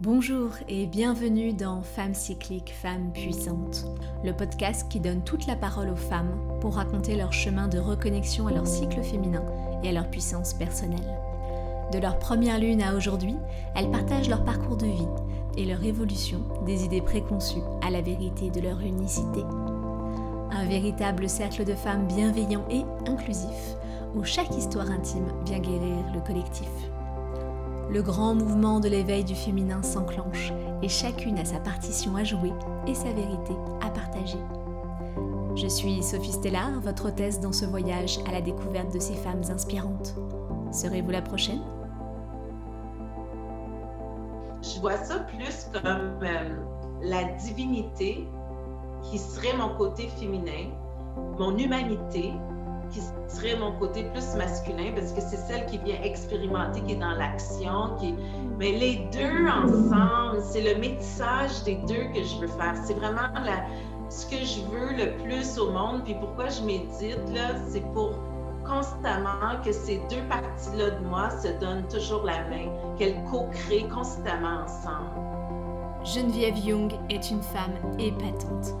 Bonjour et bienvenue dans Femmes cycliques, Femmes puissantes, le podcast qui donne toute la parole aux femmes pour raconter leur chemin de reconnexion à leur cycle féminin et à leur puissance personnelle. De leur première lune à aujourd'hui, elles partagent leur parcours de vie et leur évolution des idées préconçues à la vérité de leur unicité. Un véritable cercle de femmes bienveillant et inclusif où chaque histoire intime vient guérir le collectif. Le grand mouvement de l'éveil du féminin s'enclenche et chacune a sa partition à jouer et sa vérité à partager. Je suis Sophie Stellar, votre hôtesse dans ce voyage à la découverte de ces femmes inspirantes. Serez-vous la prochaine? Je vois ça plus comme euh, la divinité qui serait mon côté féminin, mon humanité qui serait mon côté plus masculin parce que c'est celle qui vient expérimenter, qui est dans l'action, qui mais les deux ensemble, c'est le métissage des deux que je veux faire. C'est vraiment ce que je veux le plus au monde. Puis pourquoi je médite là, c'est pour constamment que ces deux parties-là de moi se donnent toujours la main, qu'elles co-créent constamment ensemble. Geneviève Young est une femme épatante.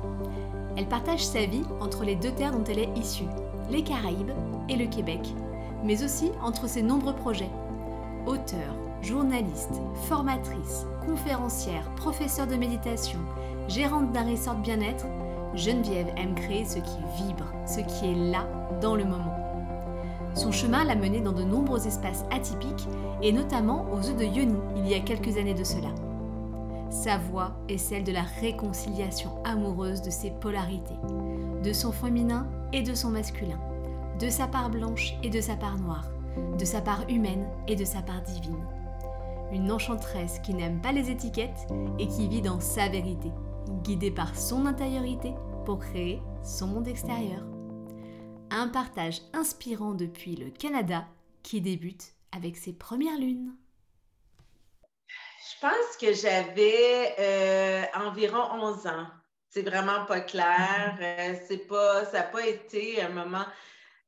Elle partage sa vie entre les deux terres dont elle est issue, les Caraïbes et le Québec, mais aussi entre ses nombreux projets. Auteur, journaliste, formatrice, conférencière, professeure de méditation, gérante d'un resort bien-être, Geneviève aime créer ce qui vibre, ce qui est là dans le moment. Son chemin l'a menée dans de nombreux espaces atypiques et notamment aux œufs de Yoni il y a quelques années de cela. Sa voix est celle de la réconciliation amoureuse de ses polarités, de son féminin et de son masculin, de sa part blanche et de sa part noire, de sa part humaine et de sa part divine. Une enchanteresse qui n'aime pas les étiquettes et qui vit dans sa vérité, guidée par son intériorité pour créer son monde extérieur. Un partage inspirant depuis le Canada qui débute avec ses premières lunes. Je pense que j'avais euh, environ 11 ans. C'est vraiment pas clair. Euh, c'est pas, ça n'a pas été un moment.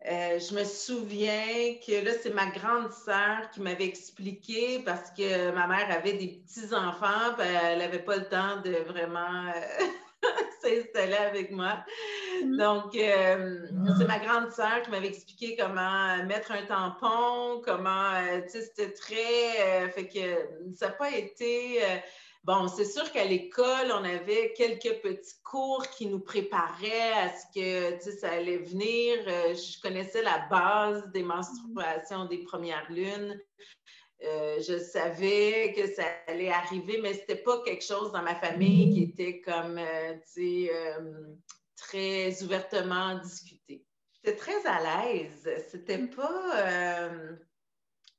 Euh, je me souviens que là, c'est ma grande sœur qui m'avait expliqué parce que ma mère avait des petits-enfants, elle n'avait pas le temps de vraiment s'installer avec moi. Mm. Donc, c'est ma grande sœur qui m'avait expliqué comment mettre un tampon, comment, tu sais, c'était très, fait que ça n'a pas été, Bon, c'est sûr qu'à l'école, on avait quelques petits cours qui nous préparaient à ce que ça allait venir. Euh, je connaissais la base des menstruations des premières lunes. Euh, je savais que ça allait arriver, mais ce n'était pas quelque chose dans ma famille qui était comme, euh, très ouvertement discuté. J'étais très à l'aise. C'était pas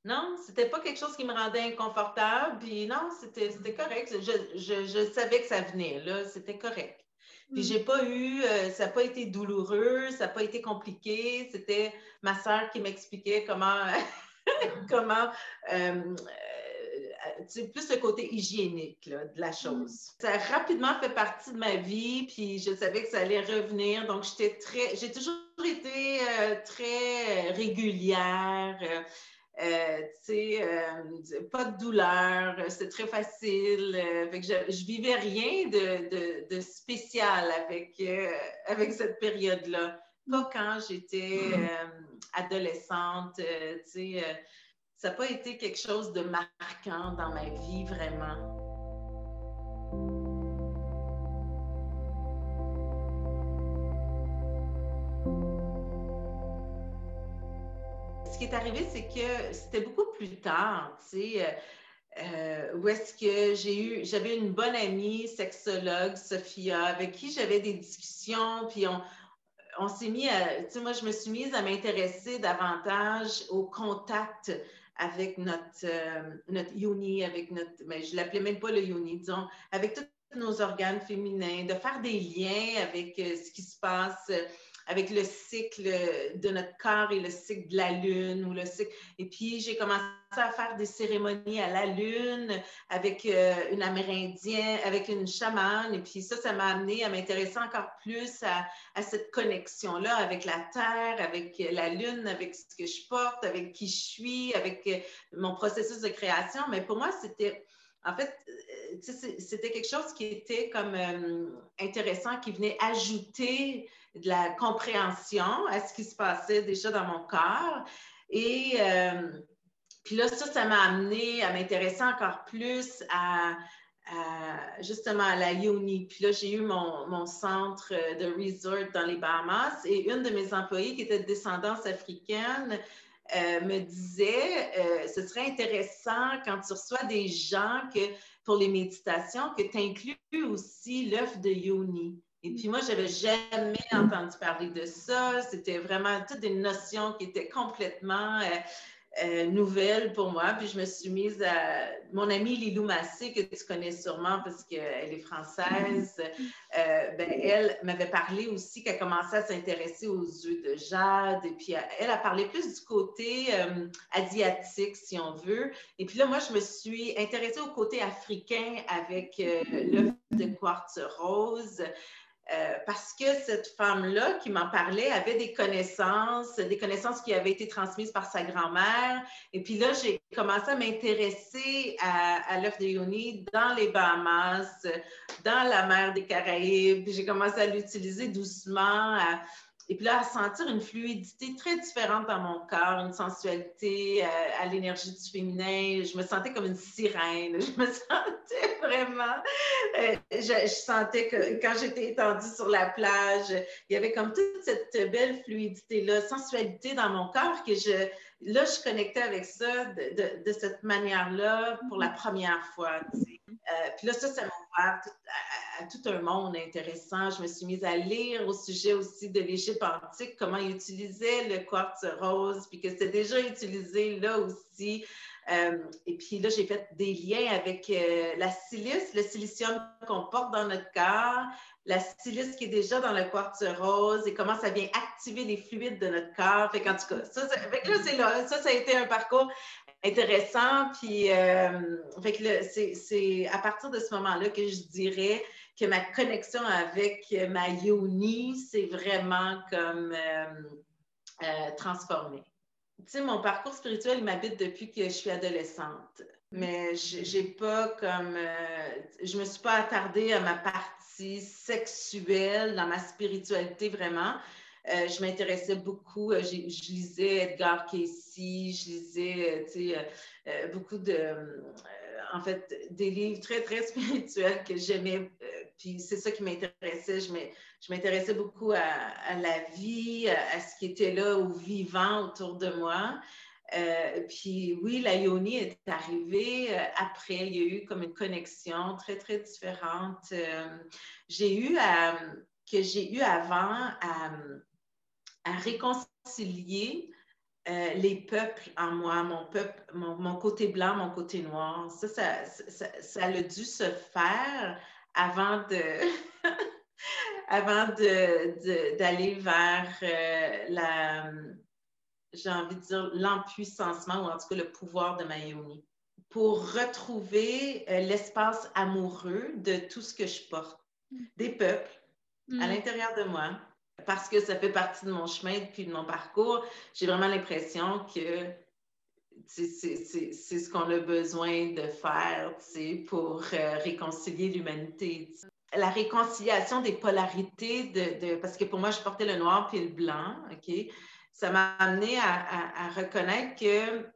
non, c'était pas quelque chose qui me rendait inconfortable. Puis non, c'était correct. Je, savais que ça venait, là. C'était correct. Puis mm. j'ai pas eu, euh, ça n'a pas été douloureux, ça n'a pas été compliqué. C'était ma soeur qui m'expliquait comment, comment, euh, euh, plus le côté hygiénique de la mm. chose. Ça a rapidement fait partie de ma vie, puis je savais que ça allait revenir. Donc j'étais très, j'ai toujours été très régulière. Euh, euh, pas de douleur, c'est très facile. Euh, je, je, vivais rien de, de, spécial avec, avec cette période-là. Pas quand j'étais adolescente, ça n'a pas été quelque chose de marquant dans ma vie vraiment. Est arrivé, c'est que c'était beaucoup plus tard, tu sais, euh, euh, où est-ce que j'ai eu, j'avais une bonne amie sexologue, Sophia, avec qui j'avais des discussions, puis on, on s'est mis à, tu sais, moi, je me suis mise à m'intéresser davantage au contact avec notre, euh, notre yoni, avec notre, mais je l'appelais même pas le yoni, disons, avec tous nos organes féminins, de faire des liens avec ce qui se passe avec le cycle de notre corps et le cycle de la lune ou le cycle. Et puis, j'ai commencé à faire des cérémonies à la lune avec euh, une amérindienne, avec une chamane. Et puis ça, ça m'a amené à m'intéresser encore plus à, cette connexion-là avec la terre, avec la lune, avec ce que je porte, avec qui je suis, avec euh, mon processus de création. Mais pour moi, c'était en fait, c'était quelque chose qui était comme intéressant, qui venait ajouter de la compréhension à ce qui se passait déjà dans mon corps. Et puis là, ça, ça m'a amené à m'intéresser encore plus à, justement à la Yoni. Puis là, j'ai eu mon, centre de resort dans les Bahamas et une de mes employées qui était de descendance africaine euh, me disait euh, ce serait intéressant quand tu reçois des gens que pour les méditations que tu inclus aussi l'œuf de Yoni. Et puis moi, je n'avais jamais entendu parler de ça. C'était vraiment toutes des notions qui étaient complètement euh, euh, nouvelle pour moi. Puis je me suis mise à. Mon amie Lilou Massé, que tu connais sûrement parce qu'elle est française, euh, ben, elle m'avait parlé aussi qu'elle commençait à s'intéresser aux œufs de jade. Et puis elle a parlé plus du côté asiatique, si on veut. Et puis là, moi, je me suis intéressée au côté africain avec l'œuf de quartz rose. Euh, parce que cette femme-là qui m'en parlait avait des connaissances, des connaissances qui avaient été transmises par sa grand-mère. Et puis là, j'ai commencé à m'intéresser à, l'œuf de Yoni dans les Bahamas, dans la mer des Caraïbes. J'ai commencé à l'utiliser doucement, et puis là, à sentir une fluidité très différente dans mon corps, une sensualité euh, à l'énergie du féminin. Je me sentais comme une sirène. Je me sentais vraiment. Euh, je, sentais que quand j'étais étendue sur la plage, il y avait comme toute cette belle fluidité-là, sensualité dans mon corps que je. Là, je connectais avec ça de, de, cette manière-là pour la première fois. Euh, puis là, ça, ça m'a ouvert à, tout un monde intéressant. Je me suis mise à lire au sujet aussi de l'Égypte antique, comment ils utilisaient le quartz rose, puis que c'était déjà utilisé là aussi. Euh, et puis là, j'ai fait des liens avec euh, la silice, le silicium qu'on porte dans notre corps, la silice qui est déjà dans le quartz rose et comment ça vient activer les fluides de notre corps. Fait tout cas, ça, ça, là, ça, ça a été un parcours intéressant. Puis, euh, c'est à partir de ce moment-là que je dirais que ma connexion avec ma yoni s'est vraiment comme euh, euh, transformée. Tu sais, mon parcours spirituel, m'habite depuis que je suis adolescente. Mais j'ai pas comme. je me suis pas attardée à ma partie sexuelle dans ma spiritualité vraiment. Euh, je m'intéressais beaucoup, euh, je lisais Edgar Casey, je lisais euh, beaucoup de, en fait, des livres très, très spirituels que j'aimais. puis c'est ça qui m'intéressait. Je m'intéressais beaucoup à, la vie, à, ce qui était là, au vivant autour de moi. puis oui, la yoni est arrivée après. Il y a eu comme une connexion très, très différente. j'ai eu que j'ai eu avant à à réconcilier euh, les peuples en moi, mon peuple, mon, côté blanc, mon côté noir. Ça, ça, ça, a dû se faire avant de, avant d'aller vers euh, la, j'ai envie de dire, l'empuissancement ou en tout cas le pouvoir de Mayoni pour retrouver euh, l'espace amoureux de tout ce que je porte, mm. des peuples à mm. l'intérieur de moi, parce que ça fait partie de mon chemin puis de mon parcours, j'ai vraiment l'impression que c'est ce qu'on a besoin de faire pour euh, réconcilier l'humanité. La réconciliation des polarités, de, parce que pour moi, je portais le noir puis le blanc, OK? Ça m'a amené à, reconnaître que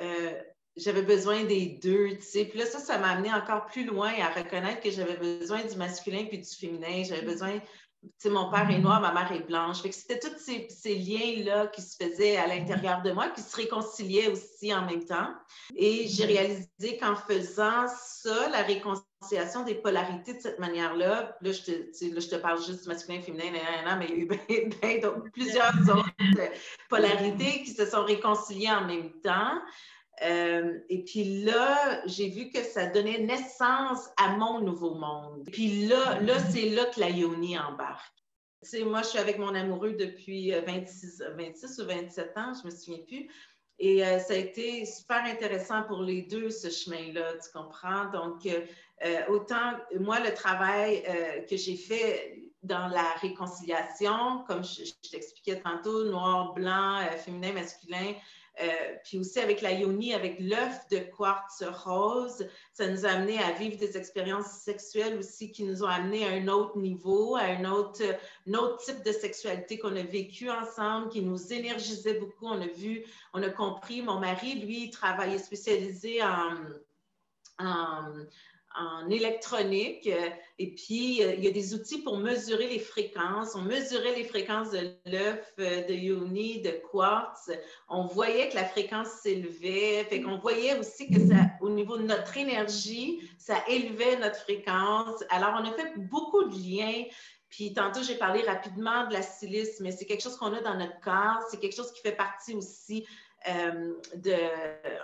euh, j'avais besoin des deux, tu sais. Puis là, ça, ça m'a amené encore plus loin à reconnaître que j'avais besoin du masculin puis du féminin. J'avais besoin mon père est noir, ma mère est blanche. c'était tous ces, liens-là qui se faisaient à l'intérieur de moi, qui se réconciliaient aussi en même temps. Et j'ai réalisé qu'en faisant ça, la réconciliation des polarités de cette manière-là, là, je te, parle juste masculin, féminin, mais il y a eu plusieurs autres polarités qui se sont réconciliées en même temps. Euh, et puis là, j'ai vu que ça donnait naissance à mon nouveau monde. Puis là, là c'est là que la Yoni embarque. Tu sais, moi, je suis avec mon amoureux depuis 26, euh, 26 ou 27 ans, je me souviens plus. Et euh, ça a été super intéressant pour les deux, ce chemin-là, tu comprends? Donc, autant, moi, le travail que j'ai fait dans la réconciliation, comme je, je t'expliquais tantôt, noir, blanc, féminin, masculin, Euh, puis aussi avec la yoni, avec l'œuf de quartz rose, ça nous a amené à vivre des expériences sexuelles aussi qui nous ont amené à un autre niveau, à un autre, un autre type de sexualité qu'on a vécu ensemble, qui nous énergisait beaucoup. On a vu, on a compris. Mon mari, lui, travaillait spécialisé en, en en électronique. Euh, et puis, euh, il y a des outils pour mesurer les fréquences. On mesurait les fréquences de l'œuf, euh, de Yoni, de quartz. On voyait que la fréquence s'élevait. Fait qu'on voyait aussi que ça, au niveau de notre énergie, ça élevait notre fréquence. Alors, on a fait beaucoup de liens. Puis tantôt, j'ai parlé rapidement de la silice, mais c'est quelque chose qu'on a dans notre corps. C'est quelque chose qui fait partie aussi euh, de,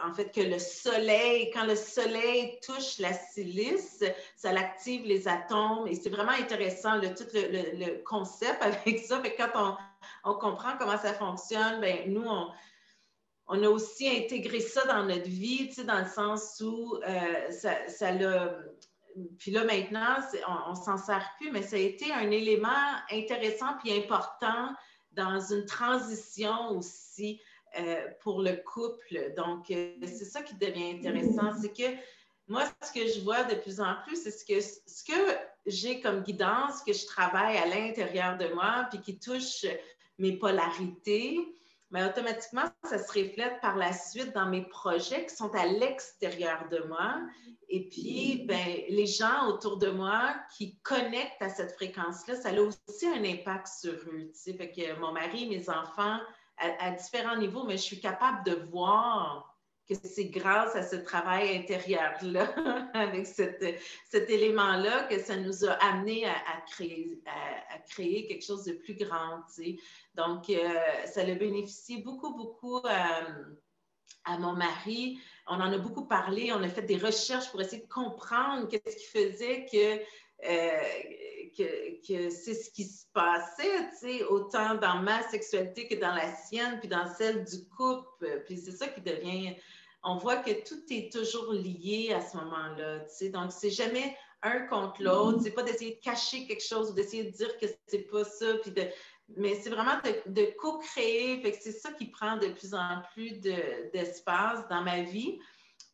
en fait, que le soleil, quand le soleil touche la silice, ça l'active les atomes et c'est vraiment intéressant le, tout le, concept avec ça. quand on, comprend comment ça fonctionne, ben, nous, on, on, a aussi intégré ça dans notre vie, tu sais, dans le sens où euh, ça, ça l'a. Puis là, maintenant, on, on s'en sert plus, mais ça a été un élément intéressant puis important dans une transition aussi. Euh, pour le couple. Donc, euh, c'est ça qui devient intéressant. C'est que moi, ce que je vois de plus en plus, c'est ce que, ce que j'ai comme guidance, que je travaille à l'intérieur de moi, puis qui touche mes polarités, mais automatiquement, ça se reflète par la suite dans mes projets qui sont à l'extérieur de moi. Et puis, ben, les gens autour de moi qui connectent à cette fréquence-là, ça a aussi un impact sur eux. Tu sais. Fait que mon mari, mes enfants, à, différents niveaux, mais je suis capable de voir que c'est grâce à ce travail intérieur-là, avec cet élément-là, que ça nous a amené à, créer, à, créer quelque chose de plus grand. Donc, euh, ça a bénéficié beaucoup, beaucoup euh, à mon mari. On en a beaucoup parlé, on a fait des recherches pour essayer de comprendre qu'est-ce qui faisait que euh, que, c'est ce qui se passait, tu autant dans ma sexualité que dans la sienne, puis dans celle du couple. Puis c'est ça qui devient... On voit que tout est toujours lié à ce moment-là, tu sais. Donc, c'est jamais un contre l'autre. C'est pas d'essayer de cacher quelque chose ou d'essayer de dire que c'est pas ça, puis de... Mais c'est vraiment de, co-créer. Fait que c'est ça qui prend de plus en plus d'espace dans ma vie.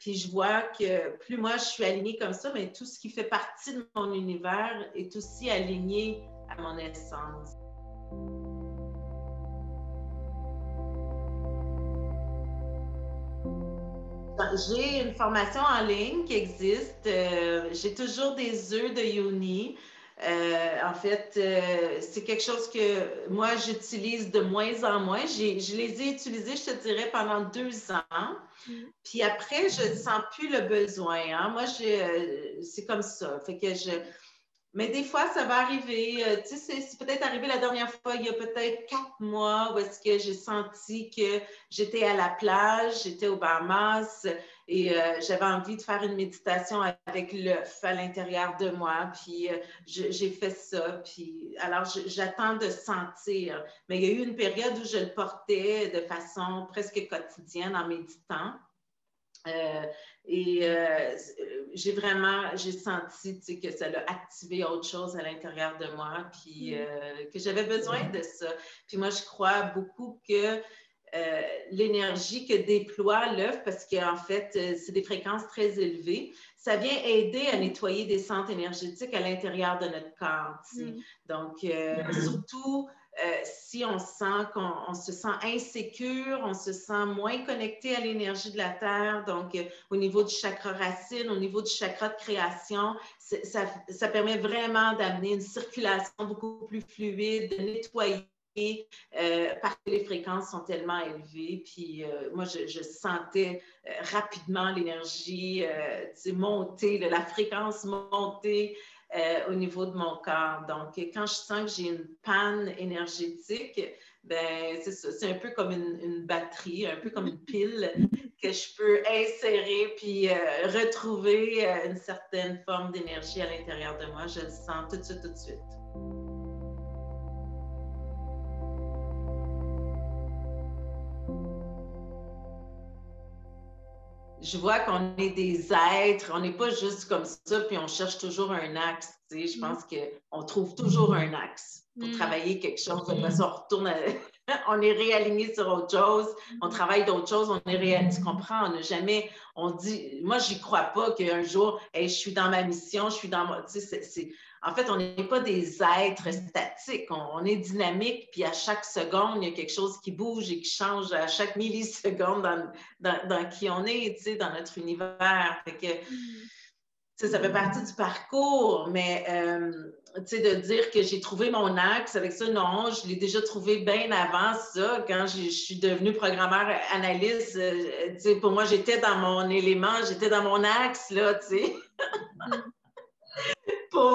Puis je vois que plus moi je suis alignée comme ça, mais tout ce qui fait partie de mon univers est aussi aligné à mon essence. J'ai une formation en ligne qui existe. Euh, j'ai toujours des œufs de Yoni. Euh, en fait, euh, c'est quelque chose que moi, j'utilise de moins en moins. je les ai utilisés, je te dirais, pendant deux ans. Mm. Puis après, je ne sens plus le besoin. Hein. Moi, euh, c'est comme ça. Fait que je, mais des fois, ça va arriver. Tu sais, c'est peut-être arrivé la dernière fois, il y a peut-être quatre mois, où est-ce que j'ai senti que j'étais à la plage, j'étais au Bahamas et euh, j'avais envie de faire une méditation avec l'œuf à l'intérieur de moi. Puis euh, j'ai fait ça. Puis alors, j'attends de sentir. Mais il y a eu une période où je le portais de façon presque quotidienne en méditant. Et euh, j'ai vraiment, j'ai senti que ça a activé autre chose à l'intérieur de moi, puis mm. euh, que j'avais besoin de ça. Puis moi, je crois beaucoup que euh, l'énergie que déploie l'œuf, parce qu'en fait, c'est des fréquences très élevées, ça vient aider à nettoyer des centres énergétiques à l'intérieur de notre corps. Mm. Donc, surtout euh, si on sent qu'on se sent insécure, on se sent moins connecté à l'énergie de la Terre, donc euh, au niveau du chakra racine, au niveau du chakra de création, ça, ça, permet vraiment d'amener une circulation beaucoup plus fluide, de nettoyer. Euh, parce que les fréquences sont tellement élevées. Puis moi, je, sentais rapidement l'énergie monter, la fréquence monter. Euh, au niveau de mon corps. Donc, quand je sens que j'ai une panne énergétique, ben c'est un peu comme une, batterie, un peu comme une pile que je peux insérer puis euh, retrouver euh, une certaine forme d'énergie à l'intérieur de moi. Je le sens tout de suite, tout de suite. Je vois qu'on est des êtres, on n'est pas juste comme ça, puis on cherche toujours un axe. Tu sais, je mm. pense qu'on trouve toujours un axe pour mm. travailler quelque chose. De toute façon, on retourne on est réaligné sur autre chose, on Mm-hmm. travaille d'autres choses, on est réaligné. Tu comprends? On n'a jamais, on dit, moi, j'y crois pas qu'un jour, hey, je suis dans ma mission, je suis dans mon. Tu sais, c'est- en fait, on n'est pas des êtres statiques, on, on est dynamique, puis à chaque seconde, il y a quelque chose qui bouge et qui change à chaque milliseconde dans, dans, dans qui on est, tu sais, dans notre univers. Fait que, tu sais, ça fait partie du parcours, mais euh, tu sais, de dire que j'ai trouvé mon axe avec ça, non, je l'ai déjà trouvé bien avant ça, quand je suis devenue programmeur analyste. euh, pour moi, j'étais dans mon élément, j'étais dans mon axe, là, tu sais.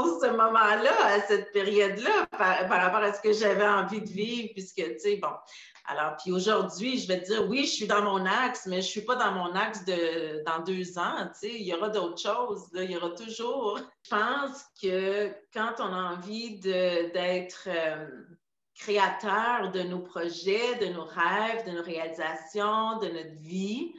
Ce moment-là, à cette période-là, par, rapport à ce que j'avais envie de vivre, puisque, tu sais, bon. Alors, puis aujourd'hui, je vais te dire, oui, je suis dans mon axe, mais je ne suis pas dans mon axe de, dans deux ans, tu sais, il y aura d'autres choses, il y aura toujours. Je pense que quand on a envie d'être euh, créateur de nos projets, de nos rêves, de nos réalisations, de notre vie,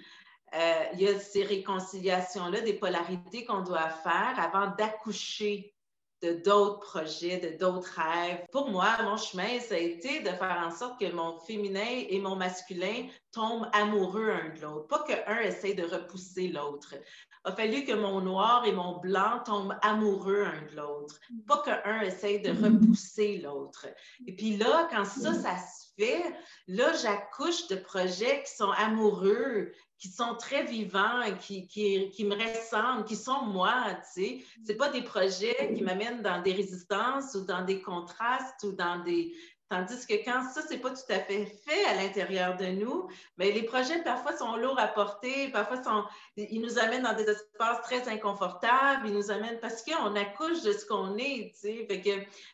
euh, il y a ces réconciliations-là, des polarités qu'on doit faire avant d'accoucher de d'autres projets, de d'autres rêves. Pour moi, mon chemin, ça a été de faire en sorte que mon féminin et mon masculin tombent amoureux un de l'autre. Pas qu'un essaye de repousser l'autre. Il a fallu que mon noir et mon blanc tombent amoureux un de l'autre. Pas qu'un essaye de repousser l'autre. Et puis là, quand ça, ça se fait, là, j'accouche de projets qui sont amoureux, qui sont très vivants, qui, qui, qui me ressemblent, qui sont moi, tu sais. C'est pas des projets qui m'amènent dans des résistances ou dans des contrastes ou dans des... Tandis que quand ça, c'est pas tout à fait fait à l'intérieur de nous, mais les projets parfois sont lourds à porter, parfois sont, ils nous amènent dans des espaces très inconfortables, ils nous amènent parce qu'on accouche de ce qu'on est, tu sais. Fait que,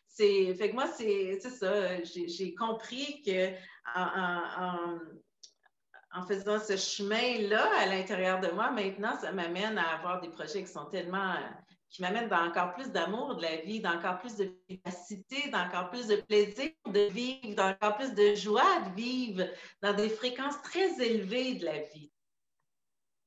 c'est, fait que moi, c'est, ça, j'ai, compris que en faisant ce chemin-là à l'intérieur de moi, maintenant, ça m'amène à avoir des projets qui sont tellement, qui m'amènent dans encore plus d'amour de la vie, dans encore plus de vivacité, dans encore plus de plaisir de vivre, dans encore plus de joie de vivre, dans des fréquences très élevées de la vie.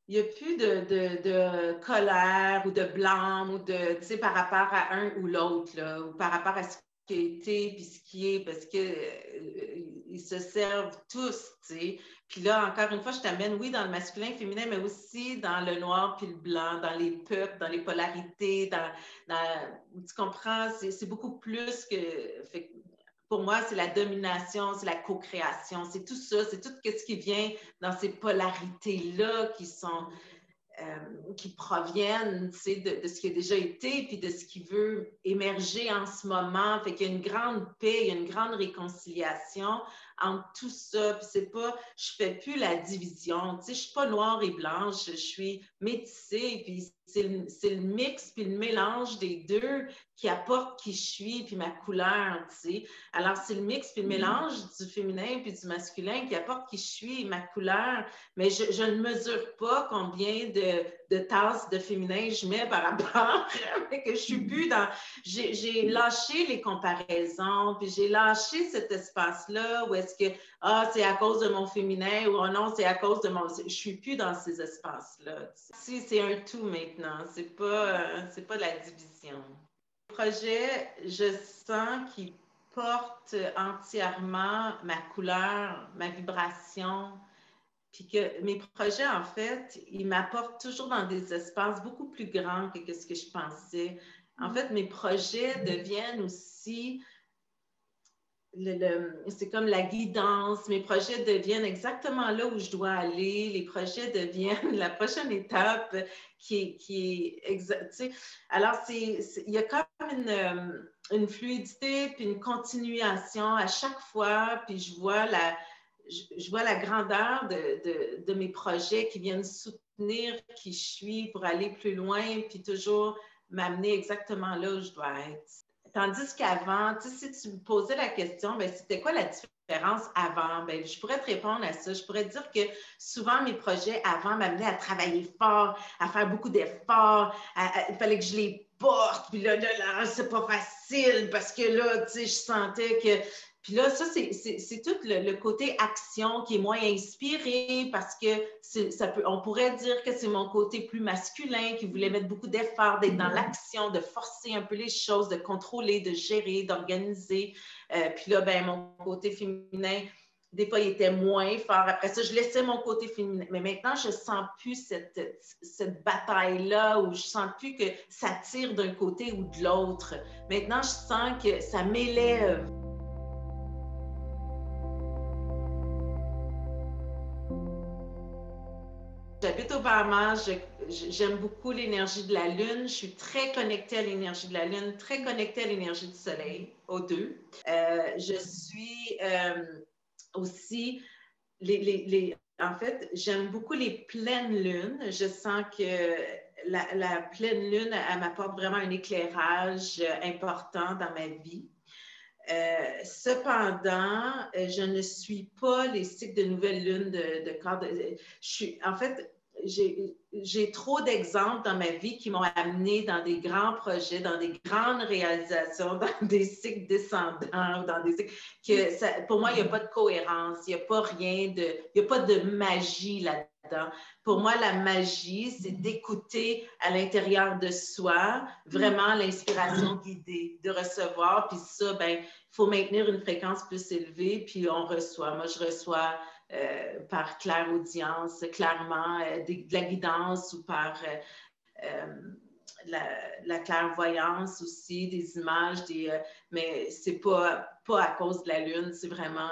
Il n'y a plus de, colère ou de blâme ou de, tu sais, par rapport à un ou l'autre, ou par rapport à ce qui a été puis ce qui est, parce qu'ils euh, se servent tous, tu sais. Puis là, encore une fois, je t'amène, oui, dans le masculin, féminin, mais aussi dans le noir puis le blanc, dans les peuples, dans les polarités, dans, tu comprends, c'est beaucoup plus que, pour moi, c'est la domination, c'est la co-création, c'est tout ça, c'est tout ce qui vient dans ces polarités-là qui sont, euh, qui proviennent de, ce qui a déjà été, puis de ce qui veut émerger en ce moment. Fait qu'il y a une grande paix, une grande réconciliation entre tout ça. Puis c'est pas, je fais plus la division. Tu sais, je suis pas noire et blanche, je suis métissée. Puis c'est le, le, mix puis le mélange des deux qui apporte qui je suis puis ma couleur. Tu sais. Alors c'est le mix puis le mélange du féminin puis du masculin qui apporte qui je suis, ma couleur. Mais je, je ne mesure pas combien de, de tasses de féminin je mets par rapport, que je suis plus dans. J'ai lâché les comparaisons, puis j'ai lâché cet espace-là où est-ce que ah, c'est à cause de mon féminin ou oh non, c'est à cause de mon. Je suis plus dans ces espaces-là. Si c'est un tout maintenant, c'est pas, c'est pas la division. Le projet, je sens qu'il porte entièrement ma couleur, ma vibration, puis que mes projets, en fait, ils m'apportent toujours dans des espaces beaucoup plus grands que ce que je pensais. En fait, mes projets deviennent aussi, c'est comme la guidance, mes projets deviennent exactement là où je dois aller, les projets deviennent la prochaine étape qui est, qui. Alors, il y a comme une, une fluidité, puis une continuation à chaque fois, puis je vois la, je vois la grandeur de, mes projets qui viennent soutenir qui je suis pour aller plus loin, puis toujours m'amener exactement là où je dois être. Tandis qu'avant, si tu me posais la question, ben, c'était quoi la différence avant? Ben, je pourrais te répondre à ça. Je pourrais te dire que souvent, mes projets avant m'amenaient à travailler fort, à faire beaucoup d'efforts. Il fallait que je les porte. Puis là, là, là c'est pas facile parce que là, tu sais, je sentais que puis là, ça, c'est tout le, le, côté action qui est moins inspiré parce que ça peut, on pourrait dire que c'est mon côté plus masculin qui voulait mettre beaucoup d'efforts, d'être dans l'action, de forcer un peu les choses, de contrôler, de gérer, d'organiser. Euh, puis là, ben, mon côté féminin des fois, il était moins fort. Après ça, je laissais mon côté féminin. Mais maintenant, je sens plus cette, cette bataille-là où je sens plus que ça tire d'un côté ou de l'autre. Maintenant, je sens que ça m'élève. J'aime beaucoup l'énergie de la Lune. Je suis très connectée à l'énergie de la Lune, très connectée à l'énergie du Soleil, aux deux. Euh, je suis euh, aussi, en fait, j'aime beaucoup les pleines lunes. Je sens que la, pleine lune, elle m'apporte vraiment un éclairage important dans ma vie. Euh, cependant, je ne suis pas les cycles de nouvelle lune de, de corps. je suis, en fait, j'ai trop d'exemples dans ma vie qui m'ont amené dans des grands projets, dans des grandes réalisations, dans des cycles descendants, dans des que ça, pour moi, il n'y a pas de cohérence, il n'y a pas rien de, il n'y a pas de magie là-dedans. Pour moi, la magie, c'est d'écouter à l'intérieur de soi vraiment l'inspiration guidée, de recevoir, puis ça, ben, il faut maintenir une fréquence plus élevée, puis on reçoit. Moi, je reçois par claire audience, clairement, euh, de, la guidance ou par euh, la, clairvoyance aussi, des images, des, mais c'est pas, pas à cause de la Lune, c'est vraiment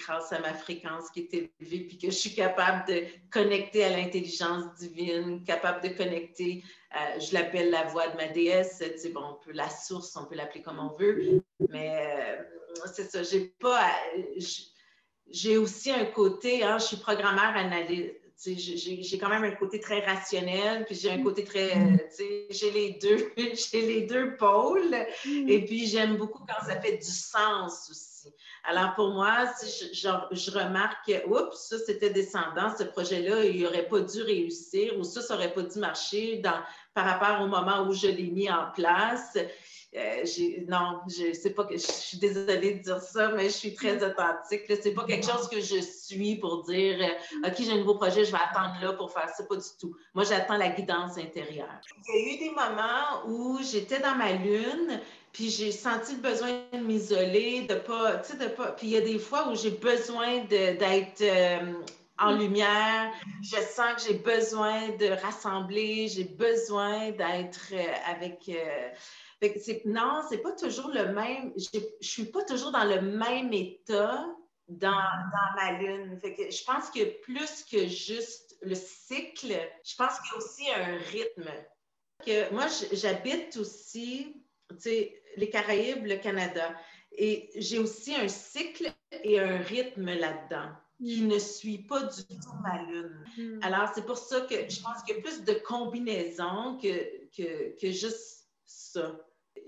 grâce à ma fréquence qui est élevée, puis que je suis capable de connecter à l'intelligence divine, capable de connecter, je l'appelle la voix de ma déesse, bon, on peut, la source, on peut l'appeler comme on veut, mais c'est ça, j'ai pas j'ai aussi un côté, hein, je suis programmeur analyste. J'ai quand même un côté très rationnel, puis j'ai un côté très, mm. j'ai les deux, j'ai les deux pôles, mm. et puis j'aime beaucoup quand ça fait du sens aussi. Alors pour moi, si je, je, remarque, oups, ça c'était descendant, ce projet-là, il n'aurait pas dû réussir, ou ça, ça n'aurait pas dû marcher dans, par rapport au moment où je l'ai mis en place. Euh, non, je sais pas que je suis désolée de dire ça, mais je suis très authentique. C'est pas quelque chose que je suis pour dire euh, OK, j'ai un nouveau projet, je vais attendre là pour faire ça. Pas du tout. Moi, j'attends la guidance intérieure. Il y a eu des moments où j'étais dans ma lune, puis j'ai senti le besoin de m'isoler, de pas, tu sais, de pas. Puis il y a des fois où j'ai besoin d'être euh, en lumière. Je sens que j'ai besoin de rassembler, j'ai besoin d'être avec fait non, c'est pas toujours le même. Je suis pas toujours dans le même état dans, dans ma lune. Fait que je pense que plus que juste le cycle, je pense qu'il y a aussi un rythme. Que moi, j'habite aussi, les Caraïbes, le Canada. Et j'ai aussi un cycle et un rythme là-dedans qui mm. ne suit pas du tout ma lune. Mm. Alors, c'est pour ça que je pense qu'il y a plus de combinaisons que, que, que juste ça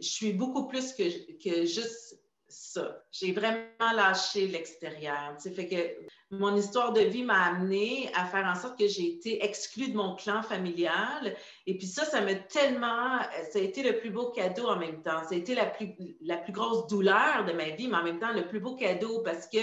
je suis beaucoup plus que, que juste ça. J'ai vraiment lâché l'extérieur. Fait que mon histoire de vie m'a amené à faire en sorte que j'ai été exclue de mon clan familial. Et puis ça, ça m'a tellement, ça a été le plus beau cadeau en même temps. Ça a été la plus, la plus grosse douleur de ma vie, mais en même temps le plus beau cadeau parce que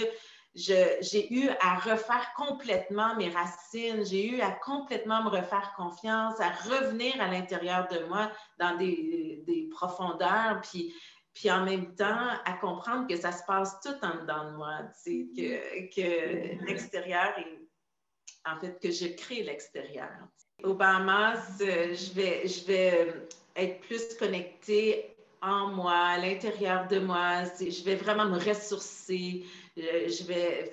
j'ai eu à refaire complètement mes racines, j'ai eu à complètement me refaire confiance, à revenir à l'intérieur de moi dans des, profondeurs, puis, puis en même temps à comprendre que ça se passe tout en dedans de moi, que, l'extérieur est, en fait, que je crée l'extérieur. Au Bahamas, je vais, je vais être plus connectée en moi, à l'intérieur de moi. Je vais vraiment me ressourcer. Je, vais.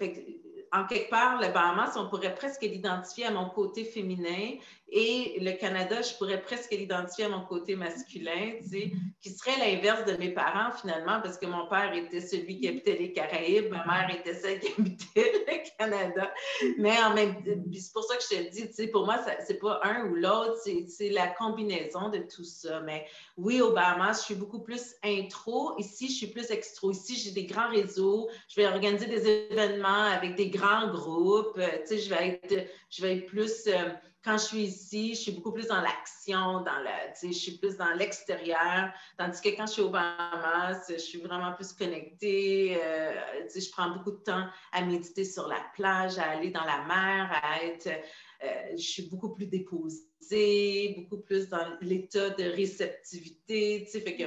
En quelque part, le Bahamas, on pourrait presque l'identifier à mon côté féminin et le Canada, je pourrais presque l'identifier à mon côté masculin, tu sais, qui serait l'inverse de mes parents finalement, parce que mon père était celui qui habitait les Caraïbes, ma mère était celle qui habitait le Canada. Mais en même c'est pour ça que je te dis, tu sais, pour moi, c'est pas un ou l'autre, c'est la combinaison de tout ça. Mais oui, au Bahamas, je suis beaucoup plus intro. Ici, je suis plus extro. Ici, j'ai des grands réseaux. Je vais organiser des événements avec des grands groupes. Tu sais, je vais être, je vais être plus. Euh, quand je suis ici, je suis beaucoup plus dans l'action, dans la, je suis plus dans l'extérieur, tandis que quand je suis au Bahamas, je suis vraiment plus connectée. Euh, je prends beaucoup de temps à méditer sur la plage, à aller dans la mer, à être. Euh, je suis beaucoup plus déposée, beaucoup plus dans l'état de réceptivité. Fait que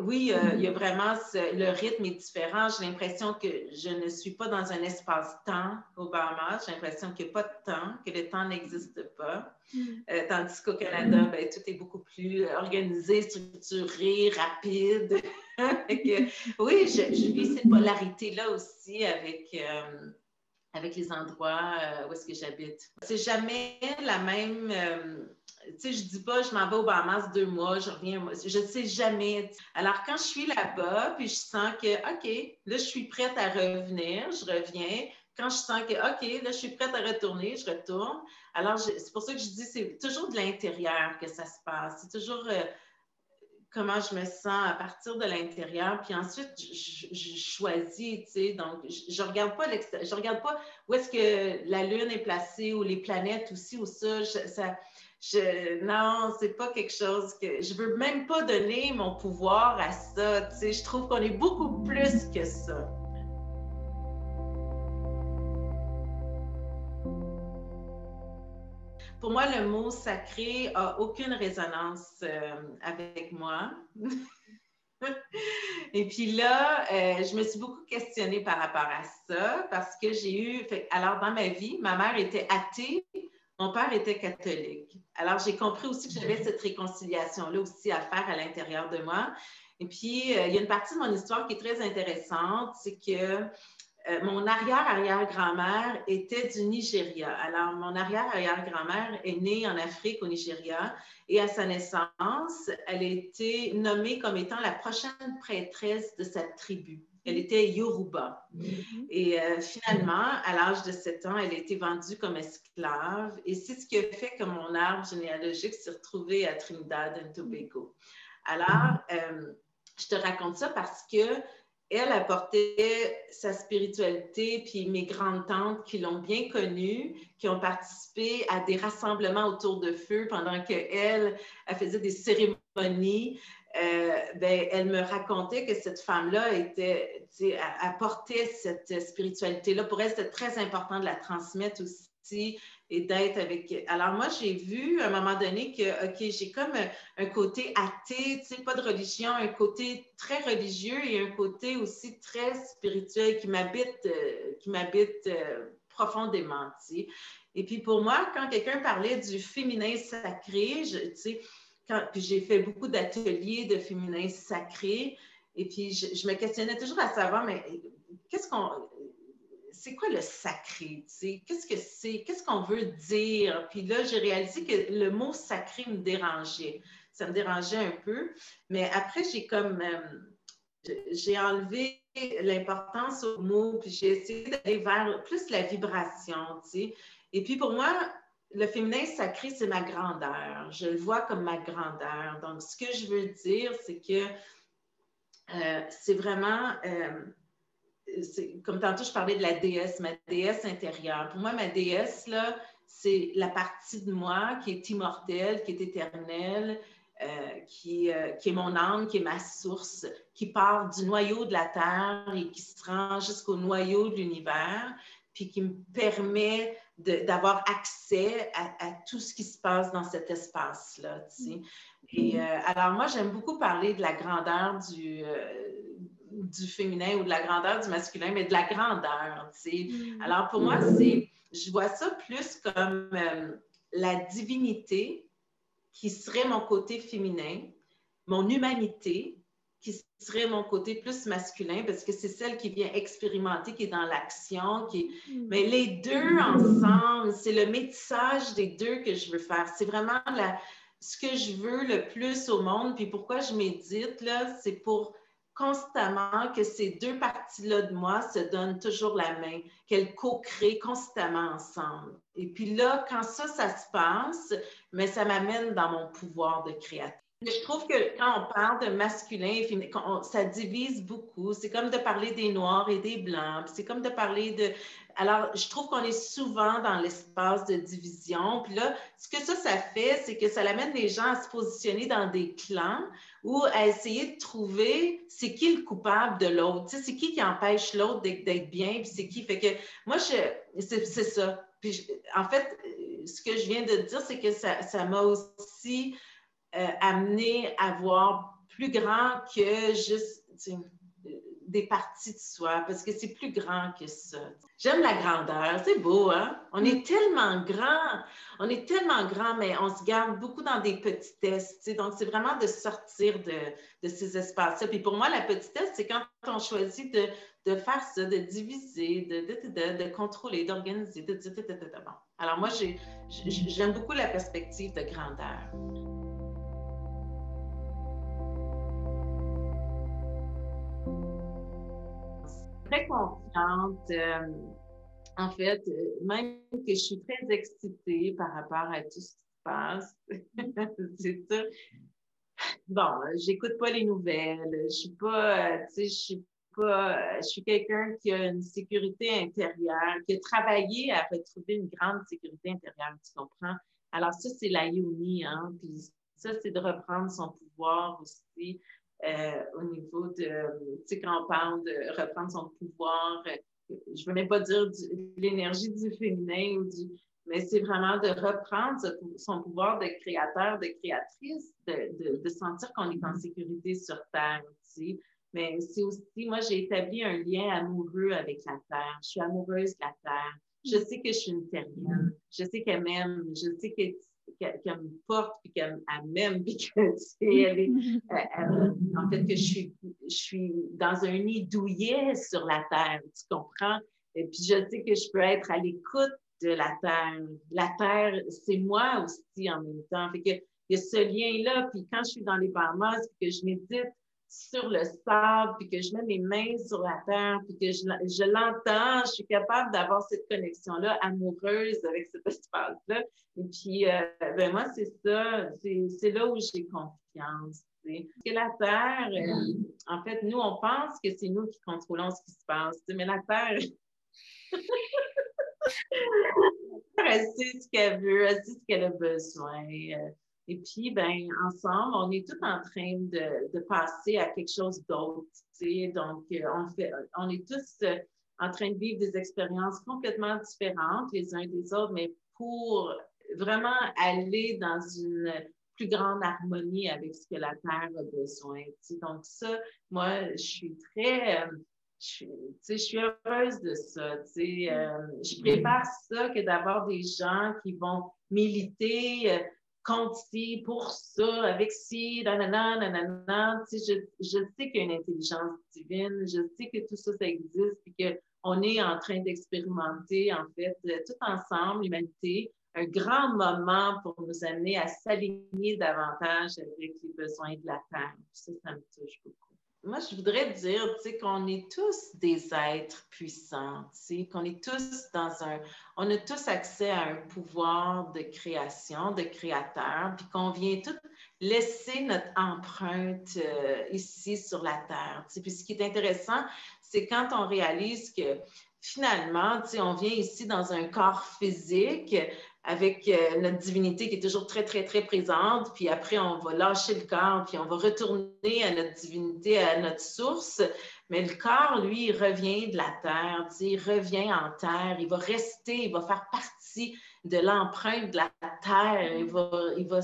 oui, il y a vraiment le rythme est différent. J'ai l'impression que je ne suis pas dans un espace-temps au Bahamas. J'ai l'impression qu'il n'y a pas de temps, que le temps n'existe pas. Mm. Euh, tandis qu'au Canada, ben, tout est beaucoup plus organisé, structuré, rapide. oui, je, vis cette polarité-là aussi avec, euh, avec les endroits euh, où est-ce que j'habite. C'est jamais la même tu sais, je dis pas, je m'en vais au Bahamas deux mois, je reviens, je sais jamais. Alors, quand je suis là-bas, puis je sens que, OK, là, je suis prête à revenir, je reviens. Quand je sens que, OK, là, je suis prête à retourner, je retourne. Alors, c'est pour ça que je dis, c'est toujours de l'intérieur que ça se passe. C'est toujours euh, comment je me sens à partir de l'intérieur. Puis ensuite, je, choisis, tu sais. Donc, je, ne regarde pas je regarde pas où est-ce que la Lune est placée ou les planètes aussi ou ça. ça je, non, c'est pas quelque chose que je veux même pas donner mon pouvoir à ça. Tu je trouve qu'on est beaucoup plus que ça. Pour moi, le mot sacré a aucune résonance euh, avec moi. Et puis là, euh, je me suis beaucoup questionnée par rapport à ça parce que j'ai eu, alors dans ma vie, ma mère était athée mon père était catholique. Alors, j'ai compris aussi que j'avais cette réconciliation-là aussi à faire à l'intérieur de moi. Et puis, euh, il y a une partie de mon histoire qui est très intéressante, c'est que euh, mon arrière-arrière-grand-mère était du Nigeria. Alors, mon arrière-arrière-grand-mère est née en Afrique, au Nigeria, et à sa naissance, elle a été nommée comme étant la prochaine prêtresse de sa tribu. Elle était Yoruba. Mm-hmm. Et euh, finalement, à l'âge de 7 ans, elle a été vendue comme esclave. Et c'est ce qui a fait que mon arbre généalogique s'est retrouvé à Trinidad et Tobago. Alors, euh, je te raconte ça parce que elle apportait sa spiritualité, puis mes grandes-tantes qui l'ont bien connue, qui ont participé à des rassemblements autour de feu pendant qu'elle, elle faisait des cérémonies. Euh, ben, elle me racontait que cette femme-là était, apportait cette spiritualité-là. Pour elle, c'était très important de la transmettre aussi et d'être avec. Alors, moi, j'ai vu à un moment donné que, OK, j'ai comme un, côté athée, tu sais, pas de religion, un côté très religieux et un côté aussi très spirituel qui m'habite, euh, qui m'habite euh, profondément, tu. Et puis, pour moi, quand quelqu'un parlait du féminin sacré, tu sais, puis j'ai fait beaucoup d'ateliers de féminin sacré. Et puis, je, me questionnais toujours à savoir, mais qu'est-ce qu'on. C'est quoi le sacré? Qu'est-ce que c'est? Qu'est-ce qu'on veut dire? Puis là, j'ai réalisé que le mot sacré me dérangeait. Ça me dérangeait un peu. Mais après, j'ai comme. Euh, j'ai enlevé l'importance au mot, puis j'ai essayé d'aller vers plus la vibration, tu sais? Et puis pour moi, le féminin sacré, c'est ma grandeur. Je le vois comme ma grandeur. Donc, ce que je veux dire, c'est que euh, c'est vraiment, euh, comme tantôt, je parlais de la déesse, ma déesse intérieure. Pour moi, ma déesse, là, c'est la partie de moi qui est immortelle, qui est éternelle, euh, qui, qui, est mon âme, qui est ma source, qui part du noyau de la Terre et qui se rend jusqu'au noyau de l'univers, puis qui me permet d'avoir accès à, tout ce qui se passe dans cet espace-là. Et euh, alors, moi, j'aime beaucoup parler de la grandeur du, euh, du féminin ou de la grandeur du masculin, mais de la grandeur. Mm-hmm. Alors, pour moi, c'est, je vois ça plus comme euh, la divinité qui serait mon côté féminin, mon humanité, qui serait mon côté plus masculin parce que c'est celle qui vient expérimenter, qui est dans l'action, qui mm. mais les deux ensemble, c'est le métissage des deux que je veux faire. C'est vraiment la... ce que je veux le plus au monde. Puis pourquoi je médite là, c'est pour constamment que ces deux parties-là de moi se donnent toujours la main, qu'elles co-créent constamment ensemble. Et puis là, quand ça, ça se passe, mais ça m'amène dans mon pouvoir de créateur. Je trouve que quand on parle de masculin et féminin, ça divise beaucoup. C'est comme de parler des noirs et des blancs. C'est comme de parler de. Alors, je trouve qu'on est souvent dans l'espace de division. Puis là, ce que ça, ça fait, c'est que ça amène les gens à se positionner dans des clans ou à essayer de trouver c'est qui le coupable de l'autre. C'est qui qui empêche l'autre d'être bien, puis c'est qui. Fait que moi, je, c'est, ça. Puis en fait, ce que je viens de dire, c'est que ça, m'a aussi euh, amener à voir plus grand que juste des parties de soi, parce que c'est plus grand que ça. J'aime la grandeur, c'est beau, hein? On est tellement grand, on est tellement grand, mais on se garde beaucoup dans des petitesses, tu sais. Donc, c'est vraiment de sortir de, de ces espaces-là. Puis pour moi, la petitesse, c'est quand on choisit de, de, faire ça, de diviser, de, de, de contrôler, d'organiser. Bon. Alors moi, j'aime beaucoup la perspective de grandeur. Très confiante. Euh, en fait, même que je suis très excitée par rapport à tout ce qui se passe. c'est ça. Bon, j'écoute pas les nouvelles. Je suis pas, euh, tu sais, je suis pas, je suis quelqu'un qui a une sécurité intérieure, qui a travaillé à retrouver une grande sécurité intérieure, tu comprends? Alors ça, c'est la Yoni, hein? Puis ça, c'est de reprendre son pouvoir aussi, euh, au niveau de, tu sais, quand on parle de reprendre son pouvoir, euh, je ne veux même pas dire l'énergie du féminin ou du, mais c'est vraiment de reprendre son pouvoir de créateur, de créatrice, de, de, sentir qu'on est en sécurité sur Terre, tu Mais c'est aussi, moi, j'ai établi un lien amoureux avec la Terre. Je suis amoureuse de la Terre. Je sais que je suis une terrienne. Je sais qu'elle m'aime. Je sais que qu'elle me porte, puis qu'elle m'aime, puis que, elle est, en fait, que je suis, je suis dans un nid douillet sur la terre, tu comprends? Et puis, je sais que je peux être à l'écoute de la terre. La terre, c'est moi aussi en même temps. Fait que, il y a ce lien-là, puis quand je suis dans les puis que je médite sur le sable, puis que je mets mes mains sur la terre, puis que je, je l'entends, je suis capable d'avoir cette connexion-là amoureuse avec cet espace-là. Et puis, euh, ben moi, c'est ça, c'est là où j'ai confiance. Parce que la Terre, euh, en fait, nous, on pense que c'est nous qui contrôlons ce qui se passe, mais la Terre, elle sait ce qu'elle veut, elle sait ce qu'elle a besoin. Et puis, ben, ensemble, on est tous en train de, de passer à quelque chose d'autre. Donc, euh, on, fait, on est tous euh, en train de vivre des expériences complètement différentes les uns des autres, mais pour vraiment aller dans une plus grande harmonie avec ce que la Terre a besoin. Donc, ça, moi, je suis très. Euh, je, je, suis heureuse de ça. je préfère ça que d'avoir des gens qui vont militer compte ci pour ça, avec ci, nanana, nanana. Tu sais, je, je sais qu'il y a une intelligence divine, je sais que tout ça, ça existe, et qu'on est en train d'expérimenter, en fait, tout ensemble, l'humanité, un grand moment pour nous amener à s'aligner davantage avec les besoins de la Terre. Ça, ça me touche beaucoup moi, je voudrais dire, qu'on est tous des êtres puissants, qu'on est tous dans un, on a tous accès à un pouvoir de création, de créateur, puis qu'on vient tout laisser notre empreinte euh, ici sur la Terre. Tu sais. Puis ce qui est intéressant, c'est quand on réalise que finalement, on vient ici dans un corps physique avec euh, notre divinité qui est toujours très, très, très présente. Puis après, on va lâcher le corps, puis on va retourner à notre divinité, à notre source. Mais le corps, lui, il revient de la terre, tu il revient en terre, il va rester, il va faire partie de l'empreinte de la terre, il va, il va,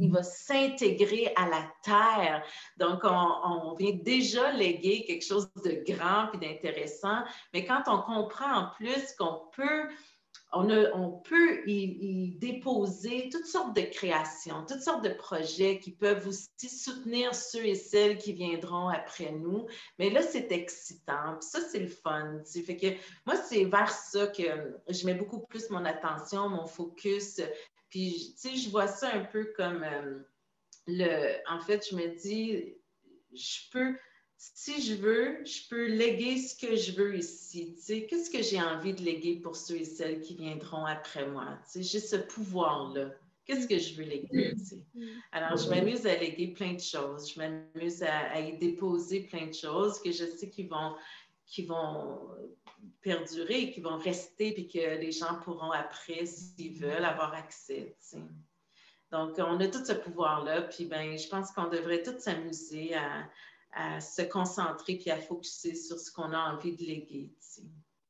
il va s'intégrer à la terre. Donc, on, on, vient déjà léguer quelque chose de grand puis d'intéressant. Mais quand on comprend en plus qu'on peut on, peut y, déposer toutes sortes de créations, toutes sortes de projets qui peuvent aussi soutenir ceux et celles qui viendront après nous. Mais là, c'est excitant. ça, c'est le fun. Fait que moi, c'est vers ça que je mets beaucoup plus mon attention, mon focus. Puis, tu sais, je vois ça un peu comme euh, le. En fait, je me dis, je peux si je veux, je peux léguer ce que je veux ici. Qu'est-ce que j'ai envie de léguer pour ceux et celles qui viendront après moi? J'ai ce pouvoir-là. Qu'est-ce que je veux léguer? Mm. Alors, je m'amuse à léguer plein de choses. Je m'amuse à, y déposer plein de choses que je sais qui vont, qui vont perdurer, qui vont rester, puis que les gens pourront après, s'ils veulent, avoir accès. Donc, on a tout ce pouvoir-là, puis ben, je pense qu'on devrait tous s'amuser à, à se concentrer puis à focuser sur ce qu'on a envie de léguer.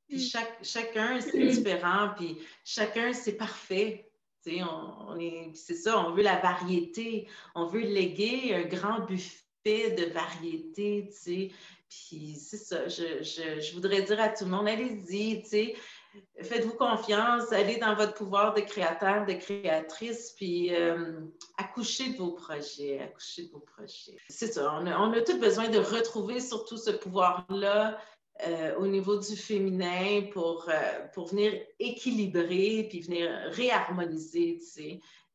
Puis mm. chaque, chacun, c'est différent, puis chacun, c'est parfait. On, on est, c'est ça, on veut la variété, on veut léguer un grand buffet de variété, tu sais. Puis c'est ça, je, je, voudrais dire à tout le monde, allez-y, tu sais, faites-vous confiance, allez dans votre pouvoir de créateur, de créatrice, puis euh, accouchez de vos projets, accouchez de vos projets. C'est ça, on a, on a tout besoin de retrouver surtout ce pouvoir-là euh, au niveau du féminin pour, euh, pour venir équilibrer puis venir réharmoniser.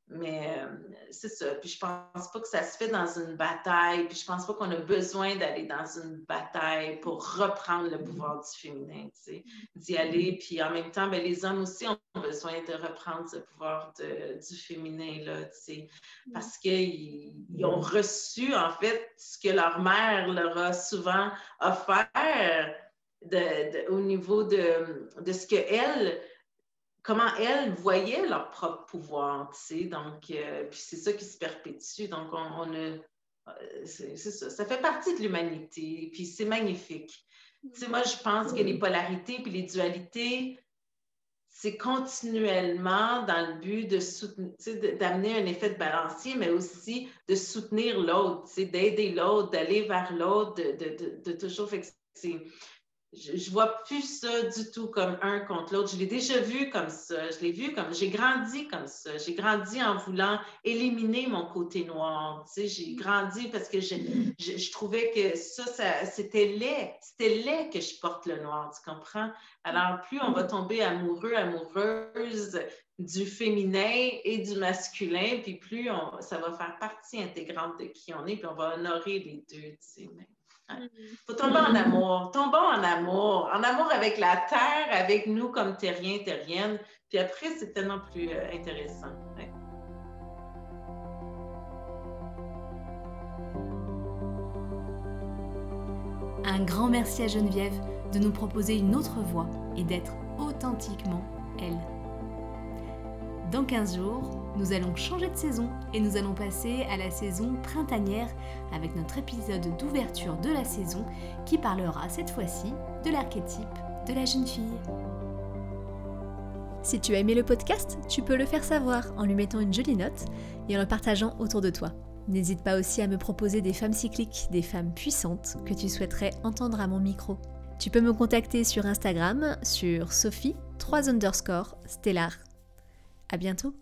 Mais euh, c'est ça. Puis je pense pas que ça se fait dans une bataille. Puis je pense pas qu'on a besoin d'aller dans une bataille pour reprendre le pouvoir du féminin, tu sais, d'y aller. Puis en même temps, ben, les hommes aussi ont besoin de reprendre ce pouvoir du féminin, là, tu sais, parce qu'ils ont reçu, en fait, ce que leur mère leur a souvent offert au niveau de, de ce qu'elles comment elles voyaient leur propre pouvoir, tu sais. Donc, euh, puis c'est ça qui se perpétue. Donc, on, a. Euh, c'est ça. Ça fait partie de l'humanité, puis c'est magnifique. Tu sais, moi, je pense que les polarités puis les dualités, c'est continuellement dans le but de d'amener un effet de balancier, mais aussi de soutenir l'autre, d'aider l'autre, d'aller vers l'autre, de, de, de, toujours. Fait je, vois plus ça du tout comme un contre l'autre. Je l'ai déjà vu comme ça. Je l'ai vu comme, j'ai grandi comme ça. J'ai grandi en voulant éliminer mon côté noir. Tu sais, j'ai grandi parce que je, je, trouvais que ça, ça c'était laid. C'était laid que je porte le noir, tu comprends? Alors, plus on va tomber amoureux, amoureuse du féminin et du masculin, puis plus on, ça va faire partie intégrante de qui on est, puis on va honorer les deux, tu sais. Il faut tomber en amour. Tombons en amour. En amour avec la terre, avec nous comme terriens, terriennes. Puis après, c'est tellement plus euh, intéressant. Un grand merci à Geneviève de nous proposer une autre voix et d'être authentiquement elle. Dans 15 jours, nous allons changer de saison et nous allons passer à la saison printanière avec notre épisode d'ouverture de la saison qui parlera cette fois-ci de l'archétype de la jeune fille. Si tu as aimé le podcast, tu peux le faire savoir en lui mettant une jolie note et en le partageant autour de toi. N'hésite pas aussi à me proposer des femmes cycliques, des femmes puissantes que tu souhaiterais entendre à mon micro. Tu peux me contacter sur Instagram sur Sophie 3 underscore stellar. À bientôt